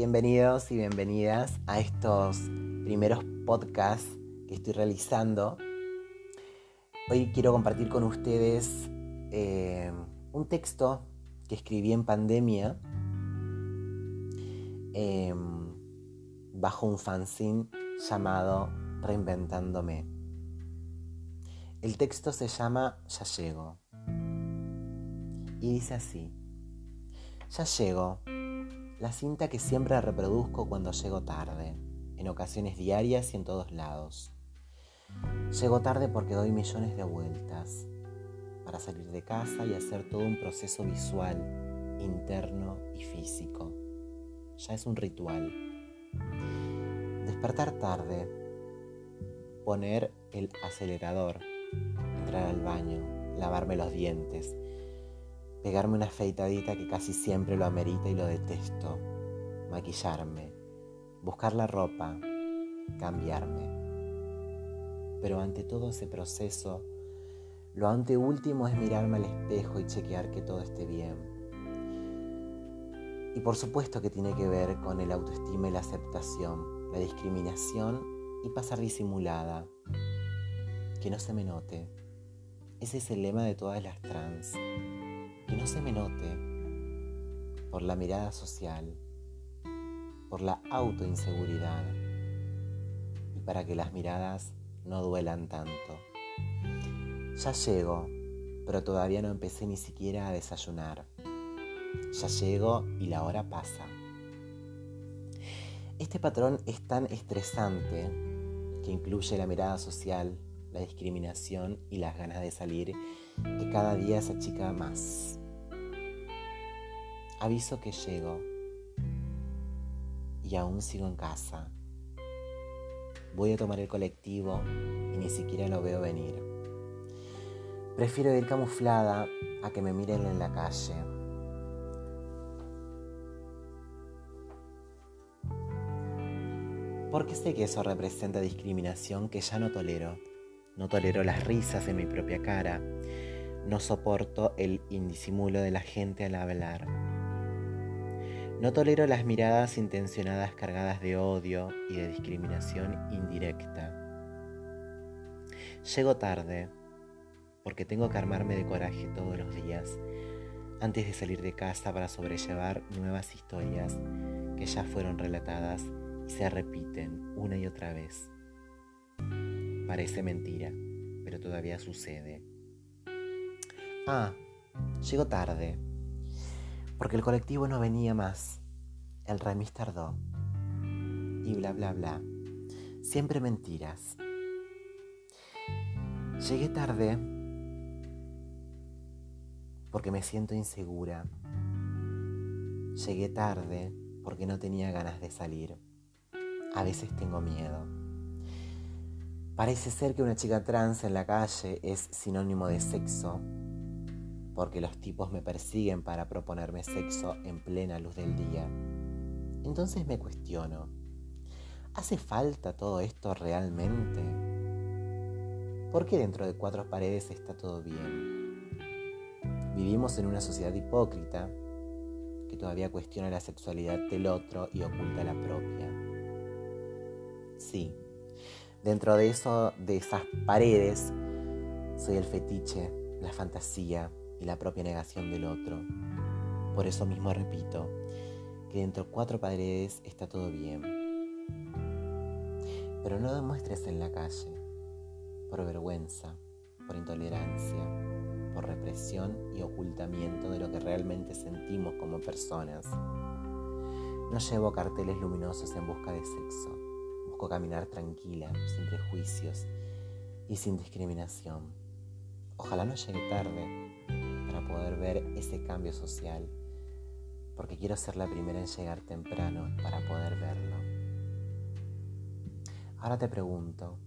Bienvenidos y bienvenidas a estos primeros podcasts que estoy realizando. Hoy quiero compartir con ustedes eh, un texto que escribí en pandemia em, bajo un fanzine llamado Reinventándome. El texto se llama Ya llego. Y dice así. Ya llego. La cinta que siempre reproduzco cuando llego tarde, en ocasiones diarias y en todos lados. Llego tarde porque doy millones de vueltas para salir de casa y hacer todo un proceso visual, interno y físico. Ya es un ritual. Despertar tarde, poner el acelerador, entrar al baño, lavarme los dientes, pegarme una afeitadita que casi siempre lo amerita y lo detesto, maquillarme, buscar la ropa, cambiarme. Pero ante todo ese proceso, lo anteúltimo es mirarme al espejo y chequear que todo esté bien. Y por supuesto que tiene que ver con el autoestima y la aceptación, la discriminación y pasar disimulada. Que no se me note. Ese es el lema de todas las trans que no se me note por la mirada social, por la autoinseguridad y para que las miradas no duelan tanto. Ya llego, pero todavía no empecé ni siquiera a desayunar. Ya llego y la hora pasa. Este patrón es tan estresante que incluye la mirada social, la discriminación y las ganas de salir que cada día se achica más. Aviso que llego y aún sigo en casa. Voy a tomar el colectivo y ni siquiera lo veo venir. Prefiero ir camuflada a que me miren en la calle. Porque sé que eso representa discriminación que ya no tolero. No tolero las risas en mi propia cara. No soporto el indisimulo de la gente al hablar. No tolero las miradas intencionadas cargadas de odio y de discriminación indirecta. Llego tarde porque tengo que armarme de coraje todos los días antes de salir de casa para sobrellevar nuevas historias que ya fueron relatadas y se repiten una y otra vez. Parece mentira, pero todavía sucede. Ah, llego tarde porque el colectivo no venía más. El remis tardó. Y bla, bla, bla. Siempre mentiras. Llegué tarde porque me siento insegura. Llegué tarde porque no tenía ganas de salir. A veces tengo miedo. Parece ser que una chica trans en la calle es sinónimo de sexo porque los tipos me persiguen para proponerme sexo en plena luz del día. Entonces me cuestiono, ¿hace falta todo esto realmente? ¿Por qué dentro de cuatro paredes está todo bien? Vivimos en una sociedad hipócrita que todavía cuestiona la sexualidad del otro y oculta la propia. Sí, dentro de esas paredes, soy el fetiche, la fantasía, y la propia negación del otro. Por eso mismo repito que dentro de cuatro paredes está todo bien. Pero no demuestres en la calle, por vergüenza, por intolerancia, por represión y ocultamiento de lo que realmente sentimos como personas. No llevo carteles luminosos en busca de sexo. Busco caminar tranquila, sin prejuicios y sin discriminación. Ojalá no llegue tarde, poder ver ese cambio social, porque quiero ser la primera en llegar temprano para poder verlo. Ahora te pregunto,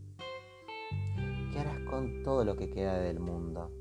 ¿qué harás con todo lo que queda del mundo?